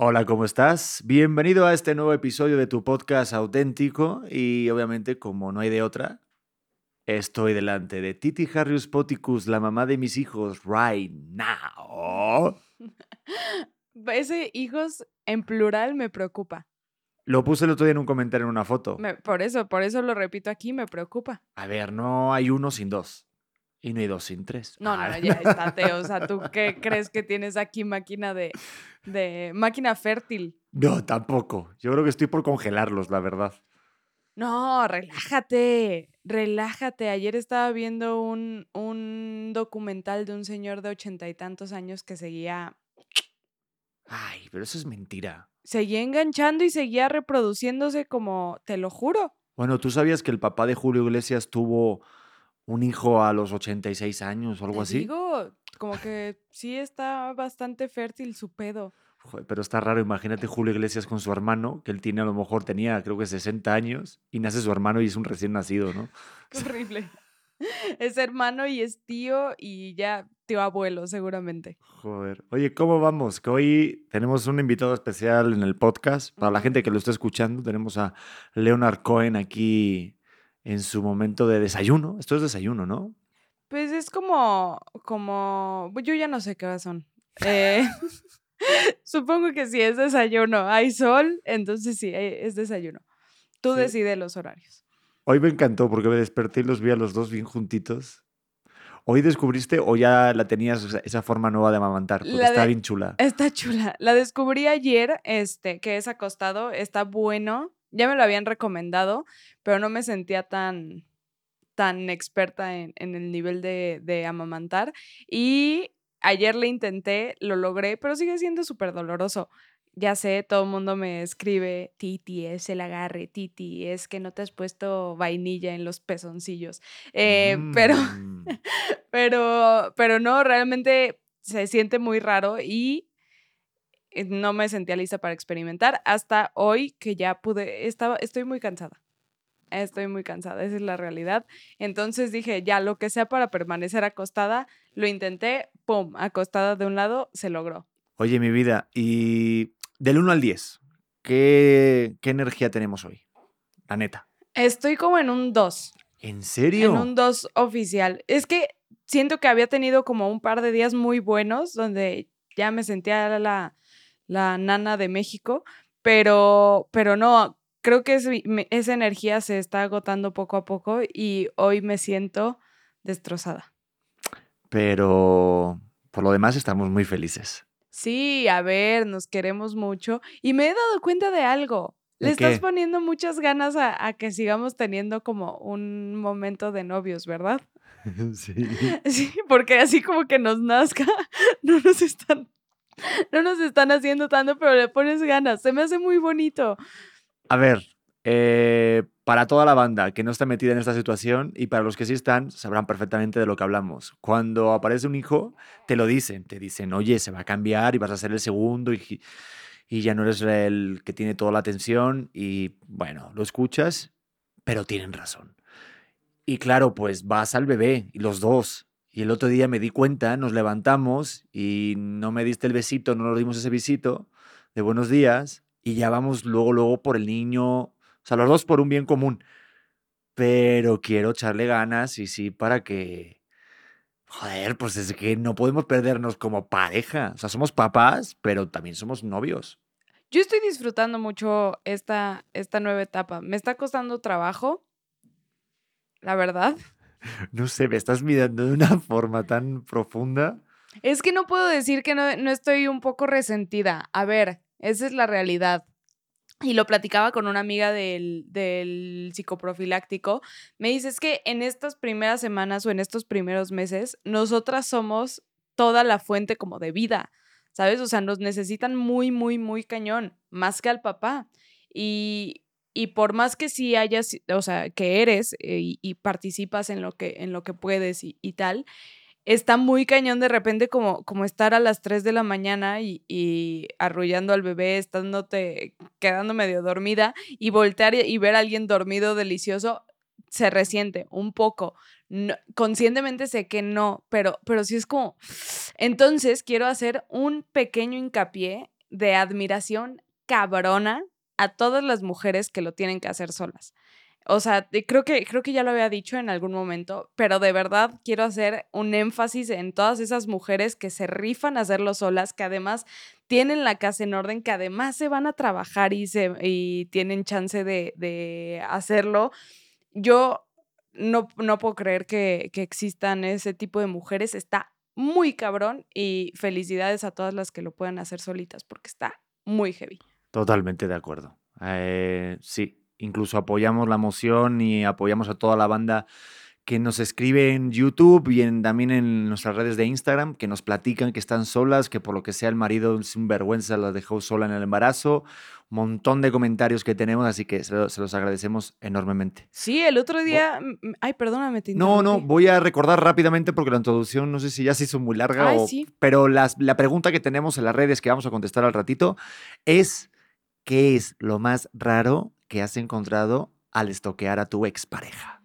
Hola, ¿cómo estás? Bienvenido a este nuevo episodio de tu podcast auténtico y obviamente como no hay de otra, estoy delante de Titi Harrius Poticus, la mamá de mis hijos, right now. Ese hijos en plural me preocupa. Lo puse el otro día en un comentario en una foto. Me- por eso, por eso lo repito aquí, me preocupa. A ver, no hay uno sin dos. Y no hay dos sin tres. No, no, Ah. no, ya estate. O sea, ¿tú qué crees que tienes aquí máquina de, de máquina fértil? No, tampoco. Yo creo que estoy por congelarlos, la verdad. No, relájate, relájate. Ayer estaba viendo un, un documental de un señor de ochenta y tantos años que seguía, Ay, pero eso es mentira. seguía enganchando y seguía reproduciéndose como, te lo juro. Bueno, ¿tú sabías que el papá de Julio Iglesias tuvo un hijo a los 86 años o algo Te así? digo, como que sí está bastante fértil su pedo. Joder, pero está raro, imagínate Julio Iglesias con su hermano, que él tiene a lo mejor tenía creo que 60 años, y nace su hermano y es un recién nacido, ¿no? Qué horrible. Es hermano y es tío y ya tío abuelo, seguramente. Joder. Oye, ¿cómo vamos? Que hoy tenemos un invitado especial en el podcast. Para la gente que lo está escuchando, tenemos a Leonard Cohen aquí en su momento de desayuno. Esto es desayuno, ¿no? Pues es como, como, yo ya no sé qué horas son. Eh, supongo que sí es desayuno. Hay sol, entonces sí, eh, es desayuno. Tú Sí. decides los horarios. Hoy me encantó porque me desperté y los vi a los dos bien juntitos. ¿Hoy descubriste o ya la tenías esa, esa forma nueva de amamantar? Porque La está de- bien chula. Está chula. La descubrí ayer, este, que es acostado, está bueno. Ya me lo habían recomendado, pero no me sentía tan, tan experta en, en el nivel de, de amamantar. Y ayer le intenté, lo logré, pero sigue siendo súper doloroso. Ya sé, todo el mundo me escribe, Titi, es el agarre, Titi, es que no te has puesto vainilla en los pezoncillos. Eh, Pero Mm. pero, pero no, realmente se siente muy raro y no me sentía lista para experimentar hasta hoy que ya pude, estaba, estoy muy cansada. Estoy muy cansada, esa es la realidad. Entonces dije, ya, lo que sea para permanecer acostada, lo intenté, pum, acostada de un lado, se logró. Oye, mi vida, y del 1 al 10, ¿qué, qué energía tenemos hoy? La neta. Estoy como en un 2, ¿En serio? en un 2 oficial. Es que siento que había tenido como un par de días muy buenos donde ya me sentía la, la nana de México, pero, pero no, creo que me- esa energía se está agotando poco a poco y hoy me siento destrozada. Pero por lo demás estamos muy felices. Sí, a ver, nos queremos mucho y me he dado cuenta de algo. Le ¿De estás poniendo muchas ganas a, a que sigamos teniendo como un momento de novios, ¿verdad? sí. Sí, porque así como que nos nazca, no nos están, no nos están haciendo tanto, pero le pones ganas. Se me hace muy bonito. A ver, eh, para toda la banda que no está metida en esta situación y para los que sí están, sabrán perfectamente de lo que hablamos. Cuando aparece un hijo, te lo dicen, te dicen, oye, se va a cambiar y vas a ser el segundo y, y ya no eres el que tiene toda la atención y bueno, lo escuchas, pero tienen razón. Y claro, pues vas al bebé y los dos. Y el otro día me di cuenta, nos levantamos y no me diste el besito, no nos dimos ese besito de buenos días y ya vamos luego, luego por el niño, o sea, los dos por un bien común. Pero quiero echarle ganas y sí para que, joder, pues es que no podemos perdernos como pareja. O sea, somos papás, pero también somos novios. Yo estoy disfrutando mucho esta, esta nueva etapa. Me está costando trabajo, la verdad. No sé, me estás mirando de una forma tan profunda. Es que no puedo decir que no, no estoy un poco resentida. A ver, esa es la realidad. Y lo platicaba con una amiga del, del psicoprofiláctico. Me dice, es que en estas primeras semanas o en estos primeros meses, nosotras somos toda la fuente como de vida. ¿sabes? O sea, nos necesitan muy, muy, muy cañón, más que al papá. Y, y por más que sí hayas, o sea, que eres eh, y, participas en lo que, en lo que puedes y, tal, está muy cañón de repente como, como estar a las 3 de la mañana y, arrullando al bebé, estándote, quedando medio dormida y voltear y, ver a alguien dormido delicioso, se resiente un poco. conscientemente sé que no, pero, pero sí es como... Entonces quiero hacer un pequeño hincapié de admiración cabrona a todas las mujeres que lo tienen que hacer solas. O sea, creo que, creo que ya lo había dicho en algún momento, pero de verdad quiero hacer un énfasis en todas esas mujeres que se rifan a hacerlo solas, que además tienen la casa en orden, que además se van a trabajar y, se, y tienen chance de, de hacerlo. Yo no, no puedo creer que, que existan ese tipo de mujeres. Está muy cabrón y felicidades a todas las que lo puedan hacer solitas porque está muy heavy. Totalmente de acuerdo. Eh, sí, incluso apoyamos la moción y apoyamos a toda la banda que nos escribe en YouTube y también en nuestras redes de Instagram, que nos platican que están solas, que por lo que sea el marido sin vergüenza la dejó sola en el embarazo. Un montón de comentarios que tenemos, así que se, los agradecemos enormemente. Sí, el otro día... Ay, perdóname, te No, no, voy a recordar rápidamente porque la introducción no sé si ya se hizo muy larga o... Pero la pregunta que tenemos en las redes que vamos a contestar al ratito es ¿Qué es lo más raro que has encontrado al estoquear a tu expareja?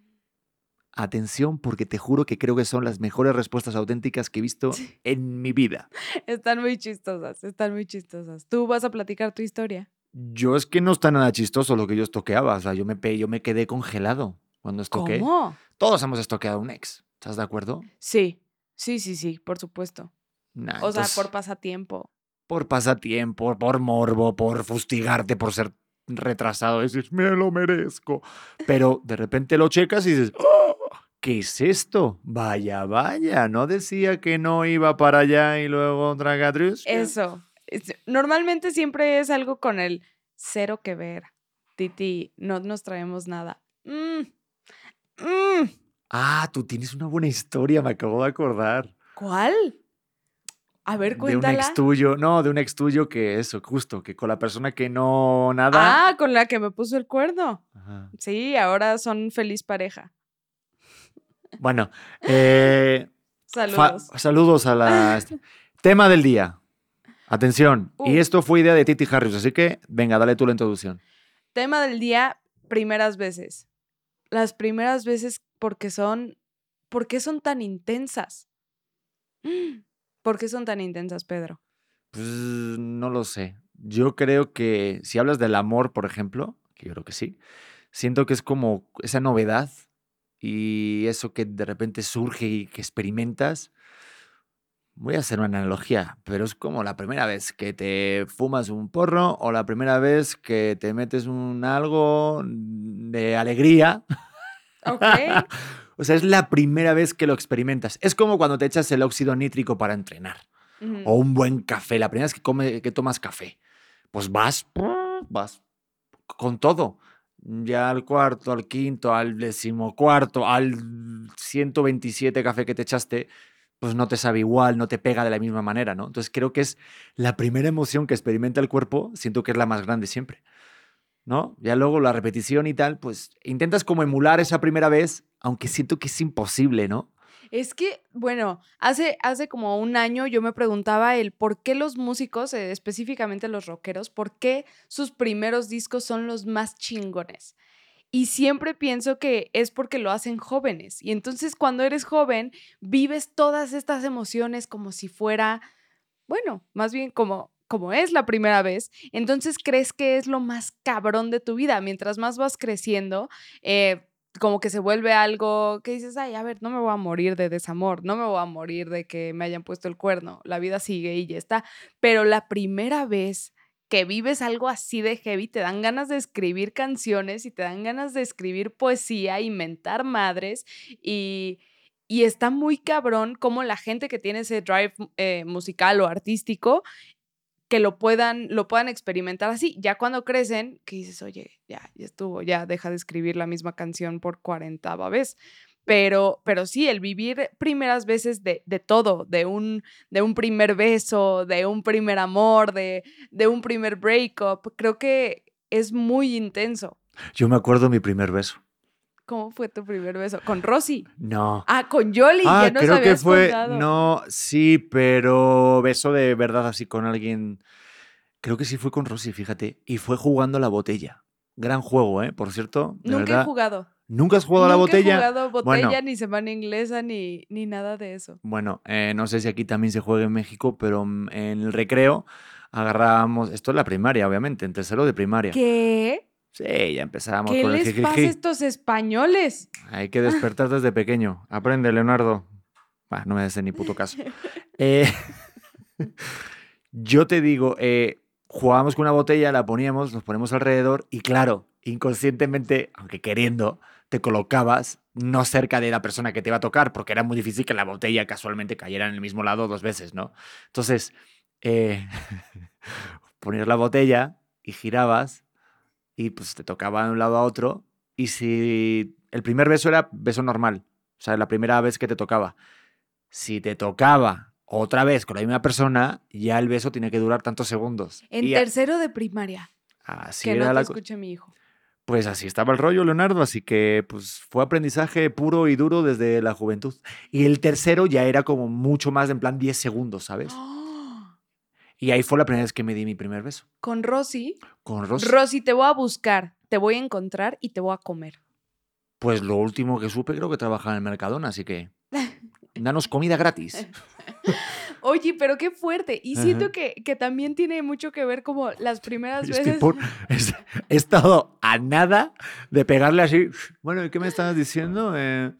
Atención, porque te juro que creo que son las mejores respuestas auténticas que he visto en mi vida. Están muy chistosas, están muy chistosas. ¿Tú vas a platicar tu historia? Yo es que no está nada chistoso lo que yo estoqueaba. O sea, yo me, yo me quedé congelado cuando estoqué. ¿Cómo? Todos hemos estoqueado a un ex. ¿Estás de acuerdo? Sí, sí, sí, sí, por supuesto. o sea, por pasatiempo por pasatiempo, por morbo, por fustigarte, por ser retrasado, dices, me lo merezco. Pero de repente lo checas y dices, ¡Oh! ¿qué es esto? Vaya, vaya, no decía que no iba para allá y luego Dragadrus. Eso. Normalmente siempre es algo con el cero que ver. Titi, no nos traemos nada. Mm, mm. Ah, tú tienes una buena historia, me acabo de acordar. ¿Cuál? A ver, cuéntala. De un ex tuyo, no, de un ex tuyo que eso, justo, que con la persona que no nada. Ah, con la que me puso el cuerno. Sí, ahora son feliz pareja. Bueno, eh, saludos. saludos a la... Tema del día. Atención. Y esto fue idea de Titi Harris, así que venga, dale tú la introducción. Tema del día, primeras veces. Las primeras veces porque son, ¿por qué son tan intensas? ¿Por qué son tan intensas, Pedro? Pues no lo sé. Yo creo que si hablas del amor, por ejemplo, que yo creo que sí, siento que es como esa novedad y eso que de repente surge y que experimentas. Voy a hacer una analogía, pero es como la primera vez que te fumas un porro o la primera vez que te metes un algo de alegría. Ok. O sea, es la primera vez que lo experimentas. Es como cuando te echas el óxido nítrico para entrenar. O un buen café. La primera vez que, come, que tomas café. Pues vas, vas con todo. Ya al cuarto, al quinto, al decimocuarto, al 127 café que te echaste, pues no te sabe igual, no te pega de la misma manera, ¿no? Entonces creo que es la primera emoción que experimenta el cuerpo, siento que es la más grande siempre. ¿No? Ya luego la repetición y tal, pues intentas como emular esa primera vez, aunque siento que es imposible, ¿no? Es que, bueno, hace, hace como un año yo me preguntaba el por qué los músicos, eh, específicamente los rockeros, por qué sus primeros discos son los más chingones. Y siempre pienso que es porque lo hacen jóvenes. Y entonces cuando eres joven, vives todas estas emociones como si fuera, bueno, más bien como como es la primera vez, entonces crees que es lo más cabrón de tu vida. Mientras más vas creciendo, eh, como que se vuelve algo que dices, ay, a ver, no me voy a morir de desamor, no me voy a morir de que me hayan puesto el cuerno, la vida sigue y ya está. Pero la primera vez que vives algo así de heavy, te dan ganas de escribir canciones y te dan ganas de escribir poesía, inventar madres y... Y está muy cabrón como la gente que tiene ese drive eh, musical o artístico que lo puedan, lo puedan experimentar así. Ya cuando crecen, que dices, oye, ya, ya estuvo, ya deja de escribir la misma canción por cuarentava vez. Pero, pero sí, el vivir primeras veces de, de todo, de un, de un primer beso, de un primer amor, de, de un primer breakup, creo que es muy intenso. Yo me acuerdo mi primer beso. ¿Cómo fue tu primer beso? ¿Con Rosy? No. Ah, con Yoli, Ah, ya nos creo que fue. contado. No, sí, pero beso de verdad así con alguien. Creo que sí fue con Rosy, fíjate. Y fue jugando a la botella. Gran juego, ¿eh? Por cierto. Nunca verdad. he jugado. ¿Nunca has jugado a la Nunca botella? he jugado botella, Bueno. ni semana inglesa, ni, ni nada de eso. Bueno, eh, no sé si aquí también se juega en México, pero en el recreo agarrábamos. Esto es la primaria, obviamente, en tercero de primaria. ¿Qué? Sí, ya empezábamos ¿Qué con el les pasa a estos españoles? Hay que despertar desde pequeño. Aprende, Leonardo. Bah, no me des ni puto caso. Eh, yo te digo, eh, jugábamos con una botella, la poníamos, nos ponemos alrededor y claro, inconscientemente, aunque queriendo, te colocabas no cerca de la persona que te iba a tocar, porque era muy difícil que la botella casualmente cayera en el mismo lado dos veces, ¿no? Entonces, eh, ponías la botella y girabas y pues te tocaba de un lado a otro y si el primer beso era beso normal, o sea, la primera vez que te tocaba, si te tocaba otra vez con la misma persona, ya el beso tiene que durar tantos segundos. En Y tercero de primaria. así que era no la escuche mi hijo. Pues así estaba el rollo, Leonardo, así que pues fue aprendizaje puro y duro desde la juventud. Y el tercero ya era como mucho más, en plan 10 segundos, ¿sabes? ¡Oh! Y ahí fue la primera vez que me di mi primer beso. Con Rosy. Con Rosy. Rosy, te voy a buscar, te voy a encontrar y te voy a comer. Pues lo último que supe creo que trabajaba en el Mercadona, así que danos comida gratis. Oye, pero qué fuerte. Y siento que, que también tiene mucho que ver como las primeras veces. por- es- he estado a nada de pegarle así. Bueno, ¿y qué me estabas diciendo? Eh,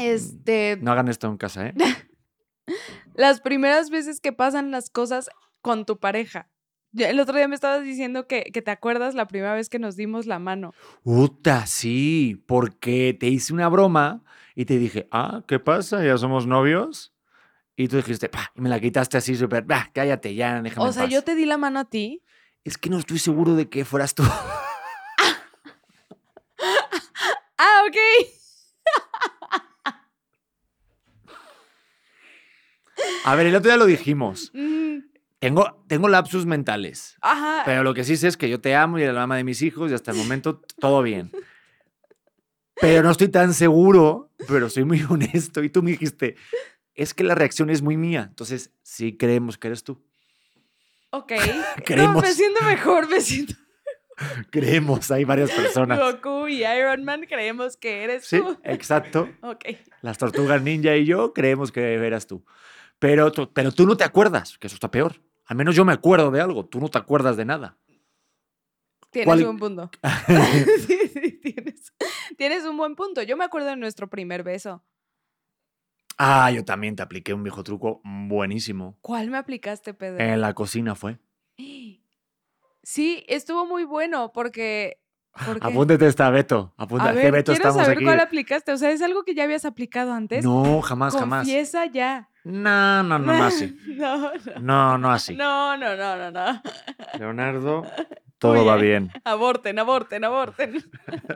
Este, no hagan esto en casa, ¿eh? las primeras veces que pasan las cosas con tu pareja. El otro día me estabas diciendo que, que te acuerdas la primera vez que nos dimos la mano. Uta, sí, porque te hice una broma y te dije, ah, ¿qué pasa? ¿Ya somos novios? Y tú dijiste, pa, y me la quitaste así súper, bah, cállate ya, déjame O en sea, paz". yo te di la mano a ti. Es que no estoy seguro de que fueras tú. Ah, ok. A ver, el otro día lo dijimos. Mm, Tengo, tengo lapsus mentales. Ajá. Pero lo que sí sé es que yo te amo y eres la mamá de mis hijos y hasta el momento todo bien. Pero no estoy tan seguro, pero soy muy honesto. Y tú me dijiste, es que la reacción es muy mía. Entonces, sí creemos que eres tú. Ok. No, Creemos. me siento mejor, me siento. Creemos, hay varias personas. Goku y Iron Man creemos que eres Sí, tú. exacto. Ok. Las tortugas ninja y yo creemos que eras tú. Pero, pero tú no te acuerdas, que eso está peor. Al menos yo me acuerdo de algo, tú no te acuerdas de nada. Tienes ¿Cuál- un punto. sí, sí, tienes, tienes un buen punto. Yo me acuerdo de nuestro primer beso. Ah, yo también te apliqué un viejo truco buenísimo. ¿Cuál me aplicaste, Pedro? En la cocina fue. Sí, estuvo muy bueno porque. Apúntete esta, Beto. Apúntate. A ver, Beto quiero estamos saber aquí. cuál aplicaste. O sea, ¿es algo que ya habías aplicado antes? No, jamás, jamás. Confiesa ya. No, no, no, no así. no, no. No, no así. No, no, no, no, no. Leonardo, todo va bien. Aborten, aborten, aborten.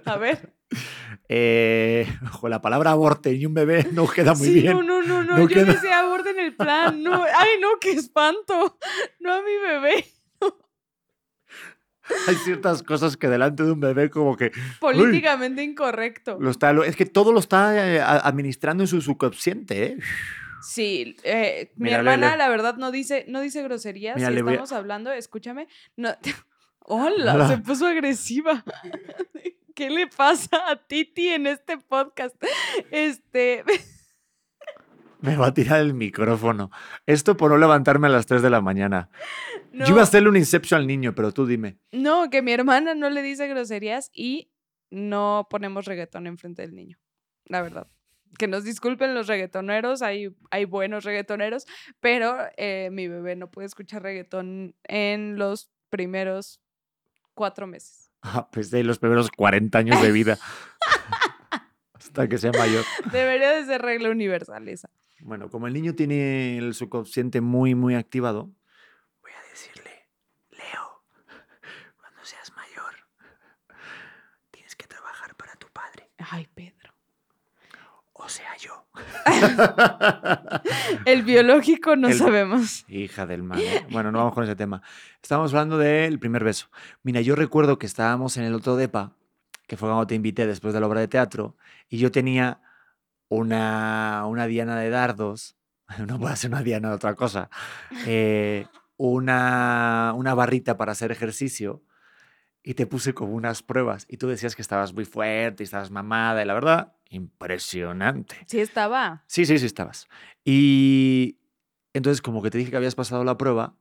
A ver. Eh, ojo, la palabra aborte y un bebé no queda muy sí, bien. no, no, no, no. No yo queda- decía aborten el plan. No, ay, no, qué espanto. No a mi bebé. Hay ciertas cosas que delante de un bebé como que Políticamente incorrecto. lo está, lo- es que todo lo está eh, administrando en su subconsciente, ¿eh? Sí, eh, mi Mira, hermana, le- la verdad, no dice, no dice groserías. Mira, si a- estamos hablando, escúchame. No, Hola, Hola. se puso agresiva. ¿Qué le pasa a Titi en este podcast? Este, Me va a tirar el micrófono. Esto por no levantarme a las 3 de la mañana. no, Yo iba a hacerle un inception al niño, pero tú dime. no, que mi hermana no le dice groserías y no ponemos reggaetón enfrente del niño. La verdad. Que nos disculpen los reggaetoneros, hay, hay buenos reggaetoneros, pero eh, mi bebé no puede escuchar reggaetón en los primeros cuatro meses. Ah, pues de los primeros 40 años de vida. Hasta que sea mayor. Debería de ser regla universal esa. Bueno, como el niño tiene el subconsciente muy, muy activado, voy a decirle, Leo, cuando seas mayor, tienes que trabajar para tu padre. Ay, Pedro. sea yo. El biológico no El- sabemos. Hija del mal. ¿eh? Bueno, no vamos con ese tema. Estábamos hablando del primer beso. Mira, yo recuerdo que estábamos en el otro depa, que fue cuando te invité después de la obra de teatro, y yo tenía una, una diana de dardos. No puede ser una diana de otra cosa. eh, una, una barrita para hacer ejercicio. Y te puse como unas pruebas. Y tú decías que estabas muy fuerte y estabas mamada. Y la verdad, impresionante. Sí estaba. Sí, sí, sí estabas. Y entonces, como que te dije que habías pasado la prueba,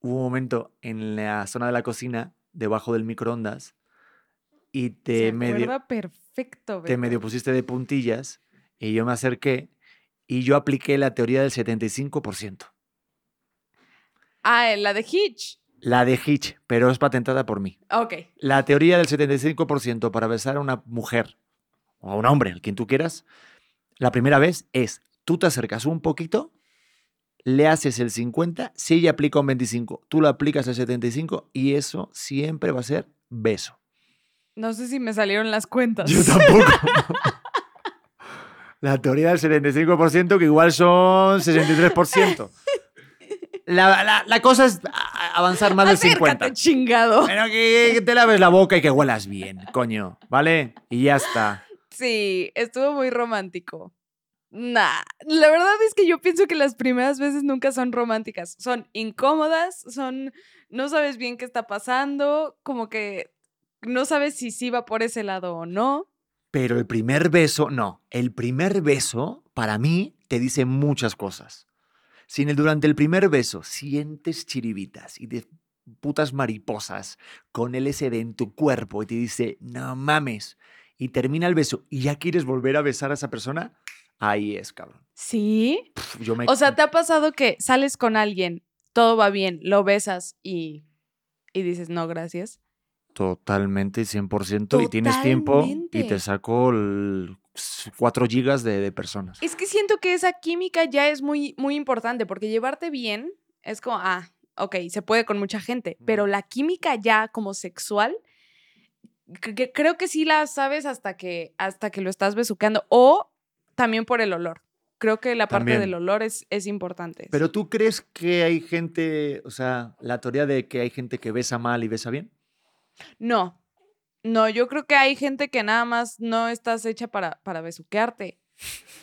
hubo un momento en la zona de la cocina, debajo del microondas, y te Se medio, perfecto, te Beto. medio pusiste de puntillas, y yo me acerqué, y yo apliqué la teoría del 75%. Ah, la de Hitch. La de Hitch, pero es patentada por mí. Ok. La teoría del 75% para besar a una mujer o a un hombre, a quien tú quieras, la primera vez es, tú te acercas un poquito, le haces el 50, si ella aplica un 25, tú lo aplicas el 75 y eso siempre va a ser beso. No sé si me salieron las cuentas. Yo tampoco. la teoría del 75% que igual son 63%. La, la- la cosa es avanzar más del 50. Acércate, chingado. Bueno, que, que te laves la boca y que huelas bien, coño, ¿vale? Y ya está. Sí, estuvo muy romántico. Nah, la verdad es que yo pienso que las primeras veces nunca son románticas. Son incómodas, son. No sabes bien qué está pasando, como que no sabes si sí va por ese lado o no. Pero el primer beso, no. El primer beso, para mí, te dice muchas cosas. Si en el, durante el primer beso sientes chiribitas y de putas mariposas con LSD en tu cuerpo y te dice, no mames, y termina el beso y ya quieres volver a besar a esa persona, ahí es, cabrón. Sí. Yo me... O sea, ¿te ha pasado que sales con alguien, todo va bien, lo besas y, y dices, no, gracias? Totalmente, 100%. Y tienes tiempo y te saco el 4 gigas de, de personas. Es que siento que esa química ya es muy, muy importante, porque llevarte bien es como, ah, ok, se puede con mucha gente, pero la química ya como sexual, que creo que sí la sabes hasta que, hasta que lo estás besuqueando, o también por el olor. Creo que la parte También. del olor es, es importante. Pero tú crees que hay gente, o sea, la teoría de que hay gente que besa mal y besa bien? No, no, yo creo que hay gente que nada más no estás hecha para, para besuquearte.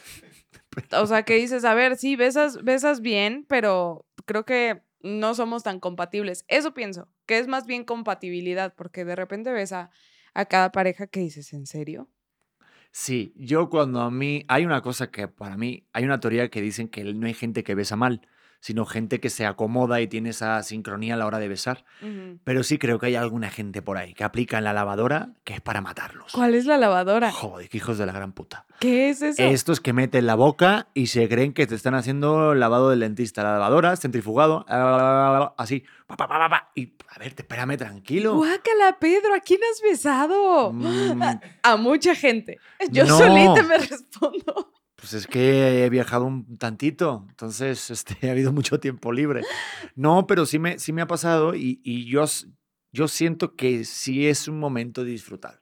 O sea, que dices, a ver, sí, besas, besas bien, pero creo que no somos tan compatibles. Eso pienso, que es más bien compatibilidad, porque de repente ves a, a cada pareja que dices, ¿en serio? Sí, yo cuando a mí, hay una cosa que para mí, hay una teoría que dicen que no hay gente que besa mal, sino gente que se acomoda y tiene esa sincronía a la hora de besar. Ujú. Pero sí creo que hay alguna gente por ahí que aplica en la lavadora que es para matarlos. ¿Cuál es la lavadora? Joder, qué hijos de la gran puta. ¿Qué es eso? Estos que meten la boca y se creen que te están haciendo lavado del dentista. La lavadora, centrifugado, así. pa, pa, pa, Y, a ver, espérame tranquilo. Guácala, Pedro, ¿a quién has besado? Mm, A mucha gente. Yo No. solita me respondo. Pues es que he viajado un tantito, entonces este, ha habido mucho tiempo libre. No, pero sí me, sí me ha pasado y, y yo, yo siento que sí es un momento de disfrutar.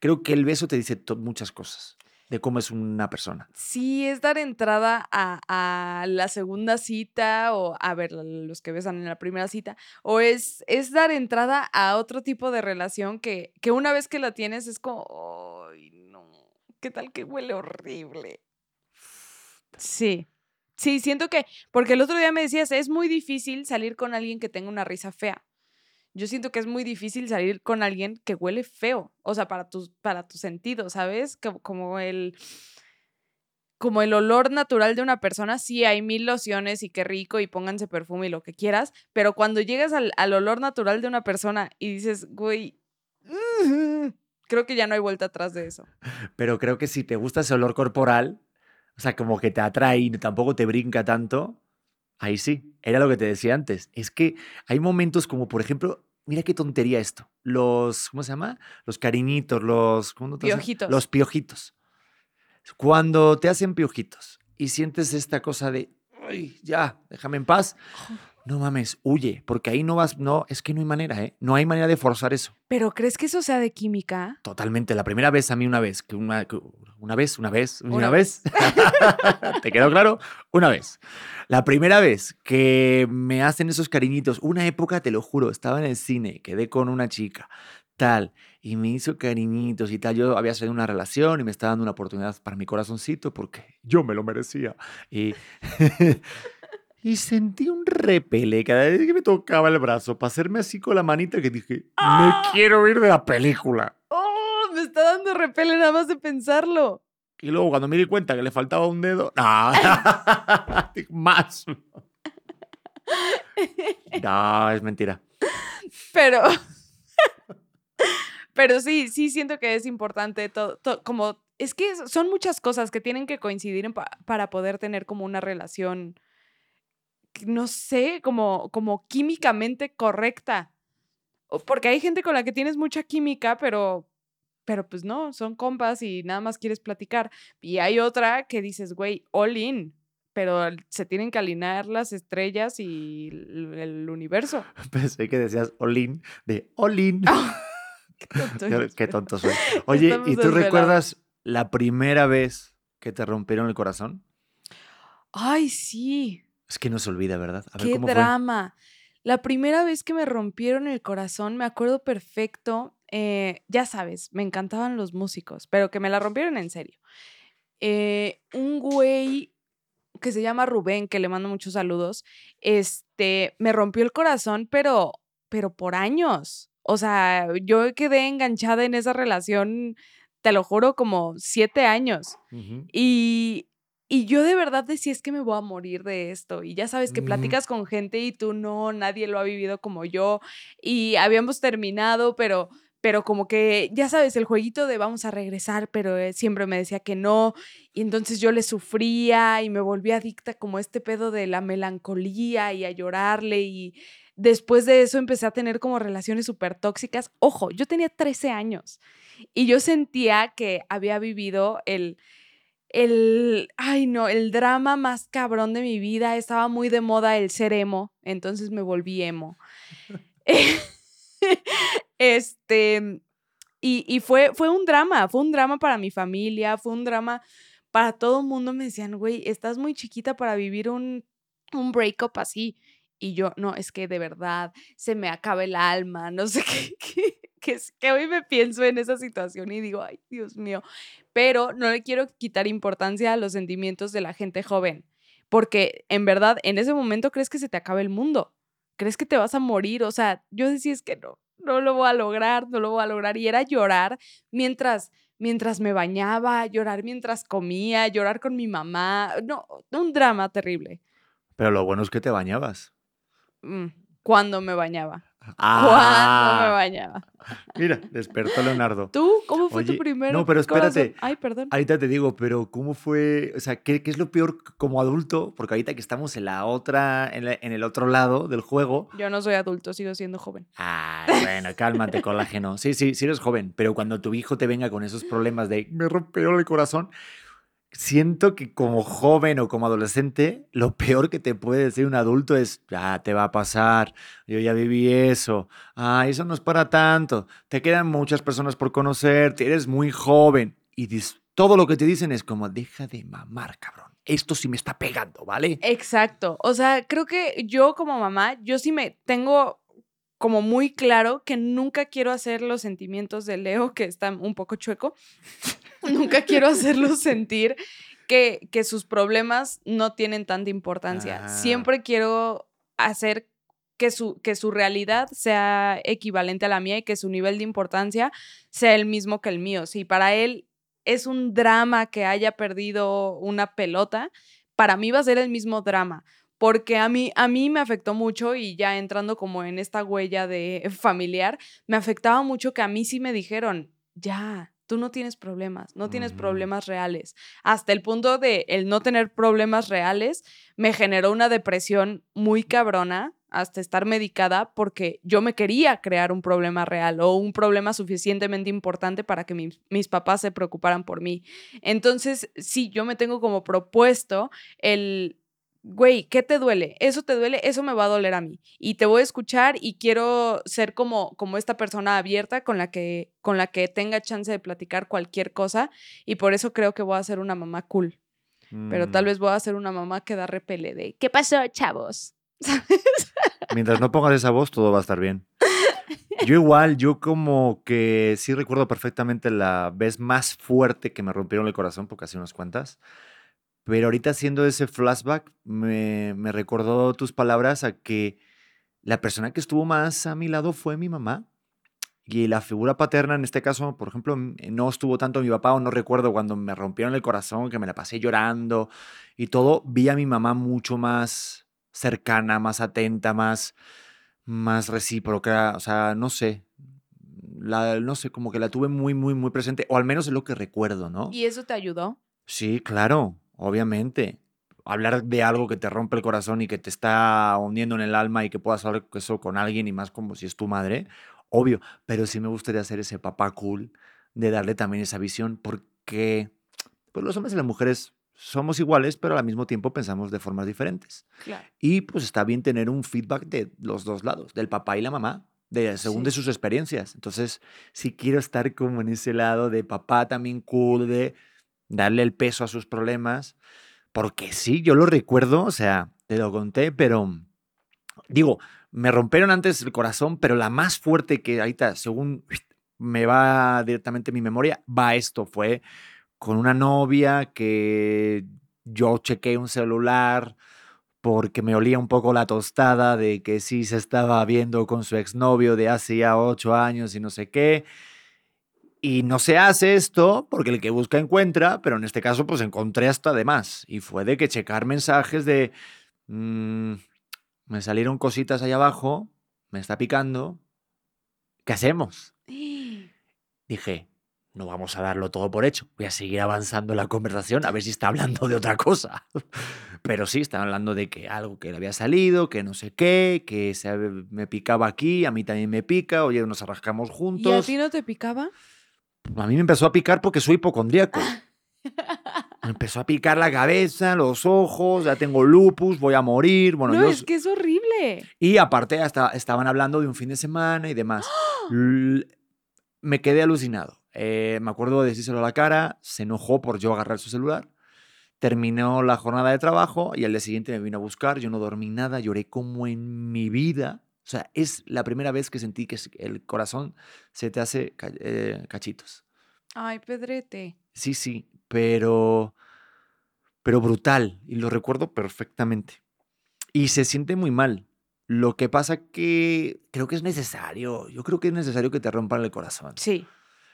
Creo que el beso te dice muchas cosas de cómo es una persona. Sí, es dar entrada a, la segunda cita o a ver los que besan en la primera cita o es, es dar entrada a otro tipo de relación que, que una vez que la tienes es como, ay, no, ¿qué tal que huele horrible? Sí, sí, siento que, porque el otro día me decías, es muy difícil salir con alguien que tenga una risa fea. Yo siento que es muy difícil salir con alguien que huele feo, o sea, para tus, para sentidos, ¿sabes? Como, como el como el olor natural de una persona, sí hay mil lociones y qué rico y pónganse perfume y lo que quieras, pero cuando llegas al, al olor natural de una persona y dices, güey, creo que ya no hay vuelta atrás de eso. Pero creo que si te gusta ese olor corporal, o sea, como que te atrae y tampoco te brinca tanto, ahí sí, era lo que te decía antes. Es que hay momentos como, por ejemplo, mira qué tontería esto. Los, ¿cómo se llama? Los cariñitos, los... ¿cómo te hace? Piojitos. Los piojitos. Cuando te hacen piojitos y sientes esta cosa de, "Ay, ya, déjame en paz, no mames, huye, porque ahí no vas, no, es que no hay manera, ¿eh? No hay manera de forzar eso. ¿Pero crees que eso sea de química? Totalmente. La primera vez, a mí una vez, que una, que una vez, una vez, una, Una vez. ¿Te quedó claro? Una vez. La primera vez que me hacen esos cariñitos, una época, te lo juro, estaba en el cine, quedé con una chica, tal, y me hizo cariñitos y tal. Yo había salido una relación y me estaba dando una oportunidad para mi corazoncito porque yo me lo merecía. Y. Y sentí un repele cada vez que me tocaba el brazo para hacerme así con la manita que dije, ¡Ah! me quiero ir de la película. ¡Oh! Me está dando repele nada más de pensarlo. Y luego cuando me di cuenta que le faltaba un dedo, no, más. No, es mentira. Pero. Pero sí, sí siento que es importante todo, como es que son muchas cosas que tienen que coincidir pa- para poder tener como una relación no sé, como como químicamente correcta. Porque hay gente con la que tienes mucha química, pero pero pues no, son compas y nada más quieres platicar. Y hay otra que dices, güey, all in, pero se tienen que alinear las estrellas y el, el universo. Pensé que decías de. Qué tonto Ya ves, eres, Qué tonto soy. Oye, Estamos ¿y tú desvelados. recuerdas la primera vez que te rompieron el corazón? Ay, sí, Es que no se olvida, ¿verdad? A ver qué cómo fue. drama. La primera vez que me rompieron el corazón, me acuerdo perfecto, eh, ya sabes, me encantaban los músicos, pero que me la rompieron en serio. Eh, un güey que se llama Rubén, que le mando muchos saludos, este, me rompió el corazón, pero, pero por años. O sea, yo quedé enganchada en esa relación, te lo juro, como siete años. Y, y yo de verdad decía, es que me voy a morir de esto. Y ya sabes que Ujú. platicas con gente y tú no, nadie lo ha vivido como yo. Y habíamos terminado, pero, pero como que, ya sabes, el jueguito de vamos a regresar, pero él siempre me decía que no. Y entonces yo le sufría y me volví adicta como a este pedo de la melancolía y a llorarle. Y después de eso empecé a tener como relaciones súper tóxicas. Ojo, yo tenía 13 años y yo sentía que había vivido el el, ay no, el drama más cabrón de mi vida. Estaba muy de moda el ser emo, entonces me volví emo. este, y, y fue, fue un drama, fue un drama para mi familia, fue un drama para todo el mundo. Me decían, güey, estás muy chiquita para vivir un, un breakup así. Y yo, no, es que de verdad se me acaba el alma, no sé qué, qué, que, es- que hoy me pienso en esa situación y digo, ay, Dios mío, pero no le quiero quitar importancia a los sentimientos de la gente joven, porque en verdad en ese momento crees que se te acaba el mundo, crees que te vas a morir, o sea, yo decía es que no, no lo voy a lograr, no lo voy a lograr y era llorar mientras mientras me bañaba, llorar mientras comía, llorar con mi mamá, no, un drama terrible. Pero lo bueno es que te bañabas. Mm, Cuando me bañaba. Cuando me Ah, bañaba. mira, despertó Leonardo. ¿Tú? ¿Cómo fue Oye, tu primer no, pero espérate. corazón? Ay, perdón. Ahorita te digo, pero ¿cómo fue? O sea, ¿qué, qué es lo peor como adulto? Porque ahorita que estamos en la otra, en, la- en el otro lado del juego. Yo no soy adulto, sigo siendo joven. Ay, bueno, cálmate, colágeno. Sí, sí, sí eres joven, pero cuando tu hijo te venga con esos problemas de me rompió el corazón, siento que como joven o como adolescente, lo peor que te puede decir un adulto es, ya te va a pasar, yo ya viví eso, ah, eso no es para tanto, te quedan muchas personas por conocerte, eres muy joven. Y todo lo que te dicen es como, deja de mamar, cabrón. Esto sí me está pegando, ¿vale? Exacto. O sea, creo que yo como mamá, yo sí me tengo como muy claro que nunca quiero hacer los sentimientos de Leo, que está un poco chueco. nunca quiero hacerlo sentir que, que sus problemas no tienen tanta importancia. Ah. Siempre quiero hacer que su, que su realidad sea equivalente a la mía y que su nivel de importancia sea el mismo que el mío. Si para él es un drama que haya perdido una pelota, para mí va a ser el mismo drama. Porque a mí, a mí me afectó mucho y ya entrando como en esta huella de familiar, me afectaba mucho que a mí sí me dijeron, ya, tú no tienes problemas, no tienes Ujú. problemas reales. Hasta el punto de el no tener problemas reales me generó una depresión muy cabrona hasta estar medicada porque yo me quería crear un problema real o un problema suficientemente importante para que mis, mis papás se preocuparan por mí. Entonces, sí, yo me tengo como propuesto el, güey, ¿qué te duele? Eso te duele, eso me va a doler a mí. Y te voy a escuchar y quiero ser como, como esta persona abierta con la, que, con la que tenga chance de platicar cualquier cosa. Y por eso creo que voy a ser una mamá cool. Pero tal Mm, vez voy a ser una mamá que da repele de, ¿qué pasó, chavos? Mientras no pongas esa voz, todo va a estar bien. Yo igual, yo como que sí recuerdo perfectamente la vez más fuerte que me rompieron el corazón, porque hace unas cuantas. Pero ahorita haciendo ese flashback, me, me recordó tus palabras a que la persona que estuvo más a mi lado fue mi mamá. Y la figura paterna, en este caso, por ejemplo, no estuvo tanto mi papá, o no recuerdo cuando me rompieron el corazón, que me la pasé llorando y todo. Vi a mi mamá mucho más cercana, más atenta, más, más recíproca. O sea, no sé. La, no sé, como que la tuve muy, muy, muy presente, o al menos es lo que recuerdo, ¿no? ¿Y eso te ayudó? Sí, claro, obviamente. Hablar de algo que te rompe el corazón y que te está hundiendo en el alma y que puedas hablar eso con alguien y más como si es tu madre, obvio. Pero sí me gustaría ser ese papá cool de darle también esa visión porque pues, los hombres y las mujeres somos iguales, pero al mismo tiempo pensamos de formas diferentes. Claro. Y pues está bien tener un feedback de los dos lados, del papá y la mamá, de, según de sus experiencias. Entonces, sí quiero estar como en ese lado de papá también cool, de darle el peso a sus problemas, porque sí, yo lo recuerdo, o sea, te lo conté, pero digo, me rompieron antes el corazón, pero la más fuerte que ahorita, según me va directamente mi memoria, va esto, fue con una novia que yo chequé un celular porque me olía un poco la tostada de que sí se estaba viendo con su exnovio de hace ya ocho años y no sé qué. Y no se hace esto porque el que busca encuentra, pero en este caso pues encontré hasta de más. Y fue de que checar mensajes de... mm, me salieron cositas ahí abajo, me está picando. ¿Qué hacemos? Dije, no vamos a darlo todo por hecho. Voy a seguir avanzando en la conversación a ver si está hablando de otra cosa. Pero sí, está hablando de que algo que le había salido, que no sé qué, que se, me picaba aquí, a mí también me pica, oye, nos arrascamos ¿Y a juntos. ti no te picaba? A mí me empezó a picar porque soy hipocondríaco. Me empezó a picar la cabeza, los ojos, ya tengo lupus, voy a morir. Bueno, no, yo es que es horrible. y aparte hasta estaban hablando de un fin de semana y demás. Me quedé alucinado. Eh, me acuerdo de decírselo a la cara, se enojó por yo agarrar su celular. Terminó la jornada de trabajo y al día siguiente me vino a buscar. Yo no dormí nada, lloré como en mi vida. O sea, es la primera vez que sentí que el corazón se te hace eh, cachitos. Ay, Pedrete. Sí, sí, pero, pero brutal y lo recuerdo perfectamente. Y se siente muy mal. Lo que pasa que creo que es necesario. Yo creo que es necesario que te rompan el corazón. Sí,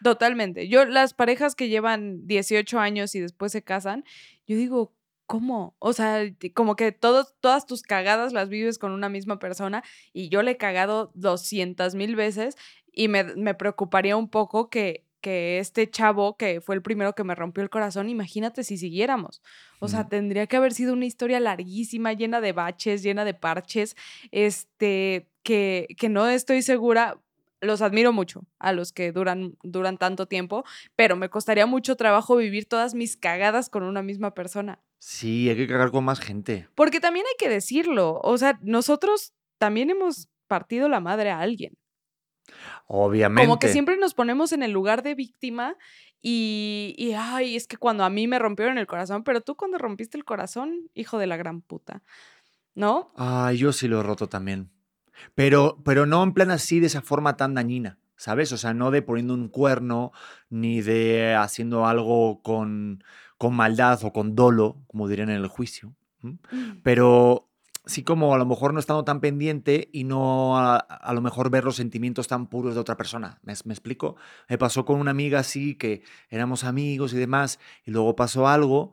totalmente. Yo, las parejas que llevan 18 años y después se casan, yo digo, ¿cómo? O sea, como que todos, todas tus cagadas las vives con una misma persona y yo le he cagado 200 mil veces y me, me preocuparía un poco que, que este chavo, que fue el primero que me rompió el corazón, imagínate si siguiéramos. O sea, Mm. tendría que haber sido una historia larguísima, llena de baches, llena de parches, este, que, que no estoy segura. Los admiro mucho a los que duran, duran tanto tiempo, pero me costaría mucho trabajo vivir todas mis cagadas con una misma persona. Sí, hay que cagar con más gente. Porque también hay que decirlo, o sea, nosotros también hemos partido la madre a alguien. Obviamente. Como que siempre nos ponemos en el lugar de víctima y, y, ay, es que cuando a mí me rompieron el corazón, pero tú cuando rompiste el corazón, hijo de la gran puta, ¿no? Ay, yo sí lo he roto también. Pero, pero no en plan así, de esa forma tan dañina, ¿sabes? O sea, no de poniendo un cuerno, ni de haciendo algo con, con maldad o con dolo, como dirían en el juicio. ¿m? Pero sí como a lo mejor no estando tan pendiente y no a, a lo mejor ver los sentimientos tan puros de otra persona. ¿Me, me explico? Me pasó con una amiga así, que éramos amigos y demás, y luego pasó algo,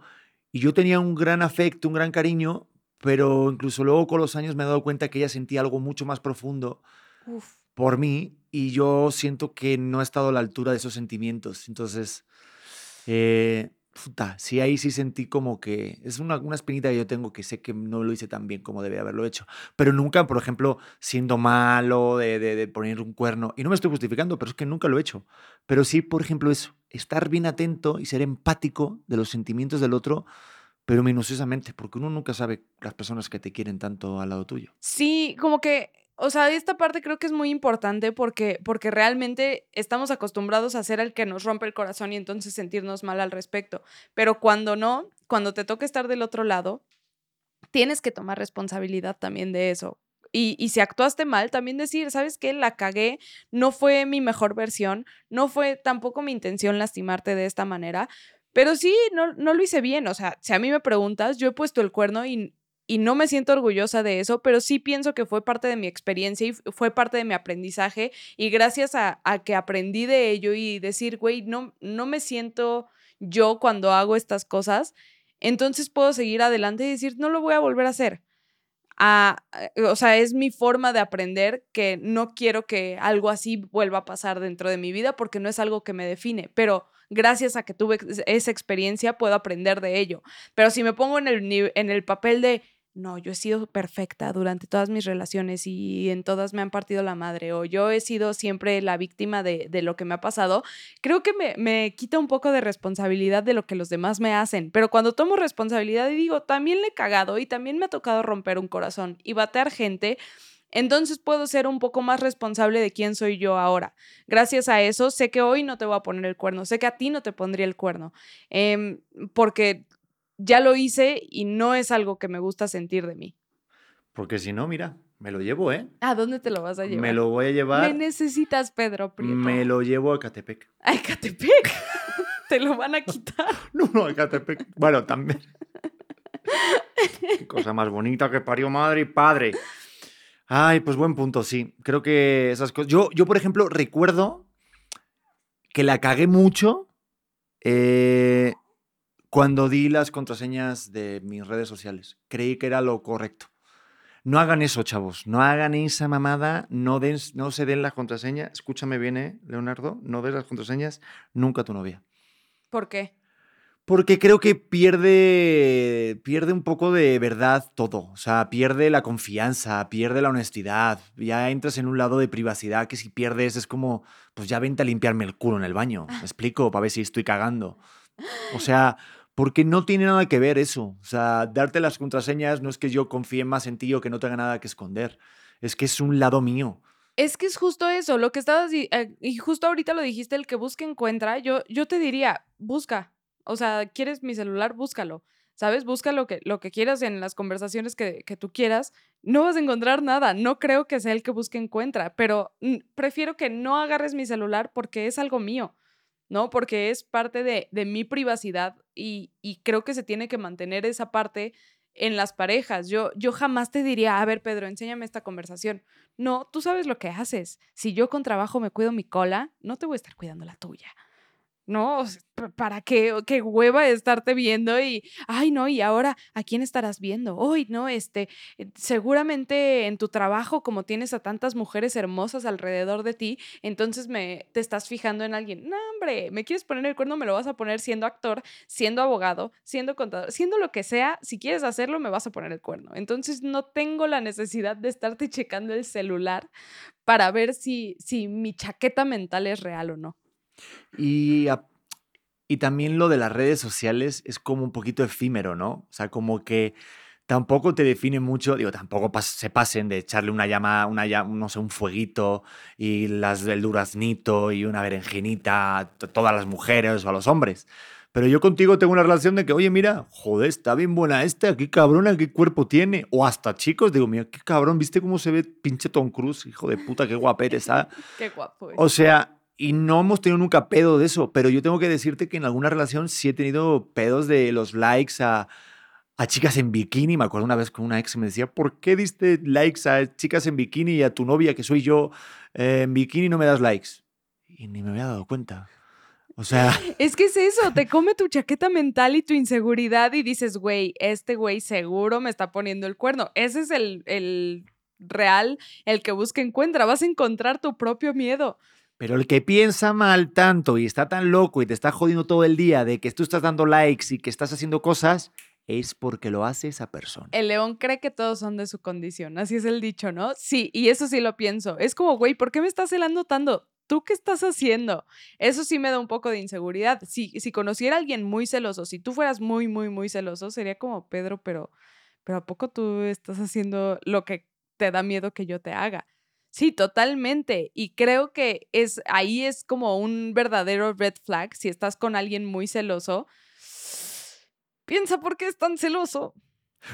y yo tenía un gran afecto, un gran cariño, pero incluso luego con los años me he dado cuenta que ella sentía algo mucho más profundo Uf. por mí y yo siento que no he estado a la altura de esos sentimientos. Entonces, eh, puta, sí, ahí sí sentí como que es una, una espinita que yo tengo que sé que no lo hice tan bien como debía haberlo hecho. Pero nunca, por ejemplo, siendo malo, de, de, de poner un cuerno. Y no me estoy justificando, pero es que nunca lo he hecho. Pero sí, por ejemplo, eso, estar bien atento y ser empático de los sentimientos del otro, pero minuciosamente, porque uno nunca sabe las personas que te quieren tanto al lado tuyo. Sí, como que, o sea, esta parte creo que es muy importante porque, porque realmente estamos acostumbrados a ser el que nos rompe el corazón y entonces sentirnos mal al respecto. Pero cuando no, cuando te toca estar del otro lado, tienes que tomar responsabilidad también de eso. Y, y si actuaste mal, también decir, ¿sabes qué? La cagué, no fue mi mejor versión, no fue tampoco mi intención lastimarte de esta manera, pero sí, no, no lo hice bien. O sea, si a mí me preguntas, yo he puesto el cuerno y, y no me siento orgullosa de eso, pero sí pienso que fue parte de mi experiencia y fue parte de mi aprendizaje. Y gracias a, a que aprendí de ello y decir, güey, no, no me siento yo cuando hago estas cosas, entonces puedo seguir adelante y decir, no lo voy a volver a hacer. Ah, eh, o sea, es mi forma de aprender que no quiero que algo así vuelva a pasar dentro de mi vida porque no es algo que me define, pero gracias a que tuve esa experiencia puedo aprender de ello. Pero si me pongo en el, en el papel de, no, yo he sido perfecta durante todas mis relaciones y en todas me han partido la madre o yo he sido siempre la víctima de, de lo que me ha pasado, creo que me, me, quita un poco de responsabilidad de lo que los demás me hacen. Pero cuando tomo responsabilidad y digo, también le he cagado y también me ha tocado romper un corazón y batear gente, entonces puedo ser un poco más responsable de quién soy yo ahora. Gracias a eso, sé que hoy no te voy a poner el cuerno, sé que a ti no te pondría el cuerno, eh, porque ya lo hice y no es algo que me gusta sentir de mí. Porque si no, mira, me lo llevo, ¿eh? ¿A dónde te lo vas a llevar? Me lo voy a llevar. Me necesitas, Pedro Prieto. Me lo llevo a Catepec. ¿A Catepec? ¿Te lo van a quitar? No, no, a Catepec. Bueno, también. Qué cosa más bonita que parió madre y padre. Ay, pues buen punto, sí. Creo que esas cosas. Yo, yo por ejemplo, recuerdo que la cagué mucho. Eh, cuando di las contraseñas de mis redes sociales. Creí que era lo correcto. No hagan eso, chavos. No hagan esa mamada. No, den, no se den las contraseñas. Escúchame bien, ¿eh, Leonardo. No des las contraseñas nunca a tu novia. ¿Por qué? Porque creo que pierde, pierde un poco de verdad todo. O sea, pierde la confianza, pierde la honestidad. Ya entras en un lado de privacidad que si pierdes es como, pues ya vente a limpiarme el culo en el baño. ¿Me explico? Para ver si estoy cagando. O sea, porque no tiene nada que ver eso. O sea, darte las contraseñas no es que yo confíe más en ti o que no tenga nada que esconder. Es que es un lado mío. Es que es justo eso, lo que estabas, eh, y justo ahorita lo dijiste, el que busca encuentra, yo, yo te diría, busca, o sea, ¿quieres mi celular? Búscalo, ¿sabes? Busca lo que, lo que quieras en las conversaciones que, que tú quieras, no vas a encontrar nada, no creo que sea el que busque encuentra, pero mm, prefiero que no agarres mi celular porque es algo mío. ¿No? Porque es parte de, de mi privacidad y, y, creo que se tiene que mantener esa parte en las parejas. Yo, yo jamás te diría, a ver, Pedro, enséñame esta conversación. No, tú sabes lo que haces. Si yo con trabajo me cuido mi cola, no te voy a estar cuidando la tuya. ¿No? ¿Para qué? Qué hueva estarte viendo y, ay, no, y ahora, ¿a quién estarás viendo? Hoy, no, este, eh, seguramente en tu trabajo, como tienes a tantas mujeres hermosas alrededor de ti, entonces me, te estás fijando en alguien. No, hombre, me quieres poner el cuerno, me lo vas a poner siendo actor, siendo abogado, siendo contador, siendo lo que sea, si quieres hacerlo, me vas a poner el cuerno. Entonces no tengo la necesidad de estarte checando el celular para ver si, si mi chaqueta mental es real o no. Y, a, y también lo de las redes sociales es como un poquito efímero, ¿no? O sea, como que tampoco te define mucho, digo, tampoco pas, se pasen de echarle una llama, una no sé, un fueguito y las del duraznito y una berenjenita a todas las mujeres o a los hombres. Pero yo contigo tengo una relación de que, oye, mira, joder, está bien buena esta, qué cabrona, qué cuerpo tiene. O hasta chicos, digo, mira, qué cabrón, ¿viste cómo se ve pinche Tom Cruise? Hijo de puta, qué guapete está. qué guapo. Es. O sea, y no hemos tenido nunca pedo de eso, pero yo tengo que decirte que en alguna relación sí he tenido pedos de los likes a, a chicas en bikini. Me acuerdo una vez con una ex me decía, ¿por qué diste likes a chicas en bikini y a tu novia, que soy yo, eh, en bikini no me das likes? Y ni me había dado cuenta. O sea... Es que es eso, te come tu chaqueta mental y tu inseguridad y dices, güey, este güey seguro me está poniendo el cuerno. Ese es el, el real, el que busca encuentra, vas a encontrar tu propio miedo. Pero el que piensa mal tanto y está tan loco y te está jodiendo todo el día de que tú estás dando likes y que estás haciendo cosas, es porque lo hace esa persona. El león cree que todos son de su condición, así es el dicho, ¿no? Sí, y eso sí lo pienso. Es como, güey, ¿por qué me estás celando tanto? ¿Tú qué estás haciendo? Eso sí me da un poco de inseguridad. Si, si conociera a alguien muy celoso, si tú fueras muy, muy, muy celoso, sería como, Pedro, pero, pero ¿a poco tú estás haciendo lo que te da miedo que yo te haga? Sí, totalmente. Y creo que es ahí es como un verdadero red flag. Si estás con alguien muy celoso, piensa por qué es tan celoso.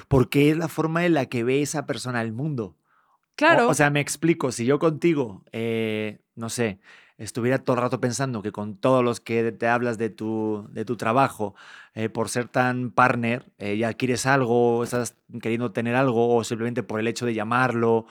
Porque es la forma en la que ve esa persona el mundo. Claro. O, o sea, me explico, si yo contigo, eh, no sé, estuviera todo el rato pensando que con todos los que te hablas de tu, de tu trabajo, eh, por ser tan partner, eh, ya quieres algo, estás queriendo tener algo, o simplemente por el hecho de llamarlo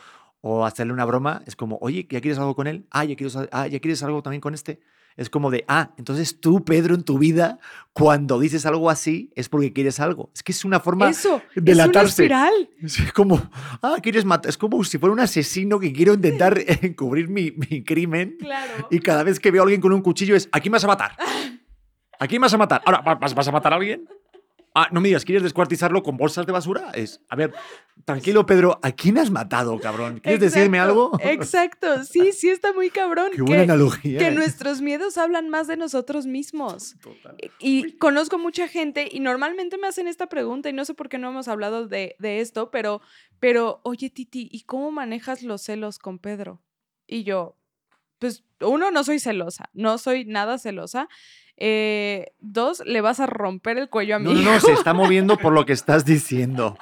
o hacerle una broma, es como, oye, ¿ya quieres algo con él? Ah, ¿ya quieres, ah, ¿ya quieres algo también con este? Es como de, ah, entonces tú, Pedro, en tu vida, cuando dices algo así, es porque quieres algo. Es que es una forma Eso, de es una delatarse. espiral. Es como, ah, quieres matar. Es como si fuera un asesino que quiero intentar encubrir mi, mi crimen. Claro. Y cada vez que veo a alguien con un cuchillo es, aquí me vas a matar. Aquí me vas a matar. Ahora, ¿va- ¿vas, vas a matar a alguien? Ah, no me digas, ¿quieres descuartizarlo con bolsas de basura? Es, a ver, tranquilo, Pedro, ¿a quién has matado, cabrón? ¿Quieres decirme algo? Exacto, sí, sí está muy cabrón. Qué buena que, analogía. que ¿eh? nuestros miedos hablan más de nosotros mismos. Total. Y conozco mucha gente y normalmente me hacen esta pregunta y no sé por qué no hemos hablado de, de esto, pero, pero, oye Titi, ¿y cómo manejas los celos con Pedro? Y yo, pues, uno, no soy celosa, no soy nada celosa. Eh, dos, le vas a romper el cuello a mi No, no, se está moviendo por lo que estás diciendo.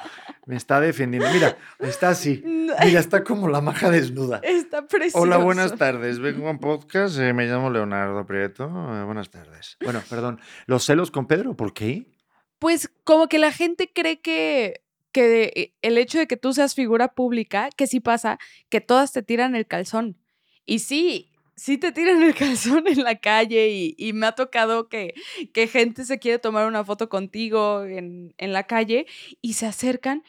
Me está defendiendo. Mira, está así. Mira, está como la maja desnuda. Está precioso. Hola, buenas tardes. Vengo a un podcast. eh, me llamo Leonardo Prieto. eh, buenas tardes. Bueno, perdón. ¿Los celos con Pedro? ¿Por qué? Pues como que la gente cree que, que eh, el hecho de que tú seas figura pública, que sí pasa, que todas te tiran el calzón. Y sí, sí te tiran el calzón en la calle y, y me ha tocado que, que gente se quiere tomar una foto contigo en, en la calle y se acercan